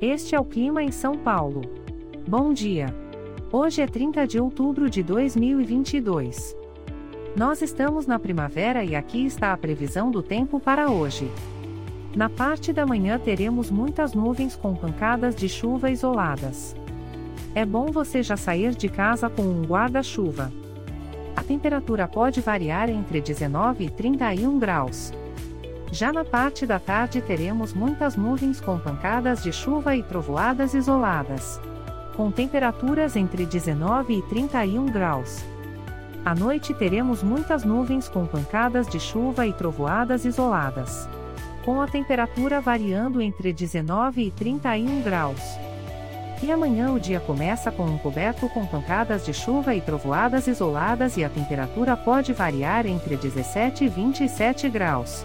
Este é o clima em São Paulo. Bom dia. Hoje é 30 de outubro de 2022. Nós estamos na primavera e aqui está a previsão do tempo para hoje. Na parte da manhã teremos muitas nuvens com pancadas de chuva isoladas. É bom você já sair de casa com um guarda-chuva. A temperatura pode variar entre 19 e 31 graus. Já na parte da tarde teremos muitas nuvens com pancadas de chuva e trovoadas isoladas. Com temperaturas entre 19 e 31 graus. À noite teremos muitas nuvens com pancadas de chuva e trovoadas isoladas. Com a temperatura variando entre 19 e 31 graus. E amanhã o dia começa com um coberto com pancadas de chuva e trovoadas isoladas e a temperatura pode variar entre 17 e 27 graus.